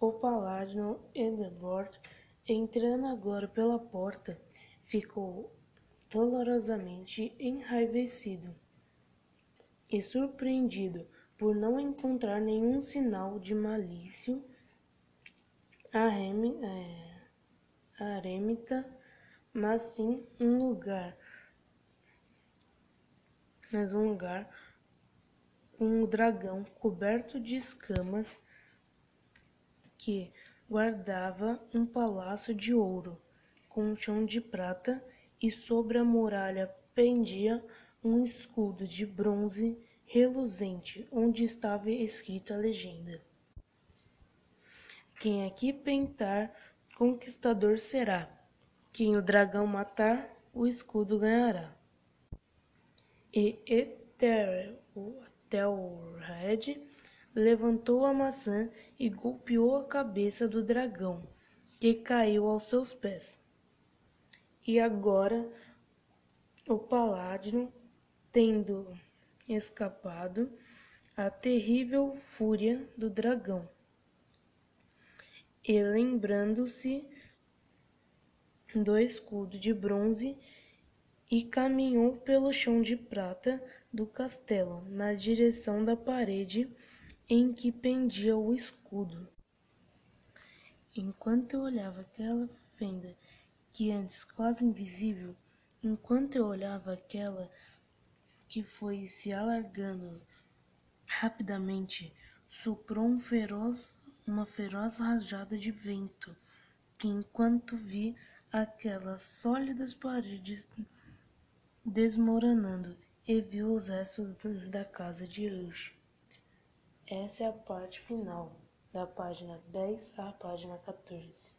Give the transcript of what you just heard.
O paladino Edward, entrando agora pela porta, ficou dolorosamente enraivecido e surpreendido por não encontrar nenhum sinal de malícia arêmita, é, mas sim um lugar, mas um lugar um dragão coberto de escamas que guardava um palácio de ouro com um chão de prata e sobre a muralha pendia um escudo de bronze reluzente onde estava escrita a legenda: Quem aqui pentar, conquistador será. Quem o dragão matar, o escudo ganhará. E Ethelred levantou a maçã e golpeou a cabeça do dragão, que caiu aos seus pés. E agora o paladino, tendo escapado à terrível fúria do dragão, e lembrando-se do escudo de bronze, e caminhou pelo chão de prata do castelo na direção da parede em que pendia o escudo. Enquanto eu olhava aquela fenda que antes quase invisível, enquanto eu olhava aquela que foi se alargando rapidamente, soprou um feroz, uma feroz rajada de vento, que enquanto vi aquelas sólidas paredes desmoronando e vi os restos da casa de Rush. Essa é a parte final, da página 10 à página 14.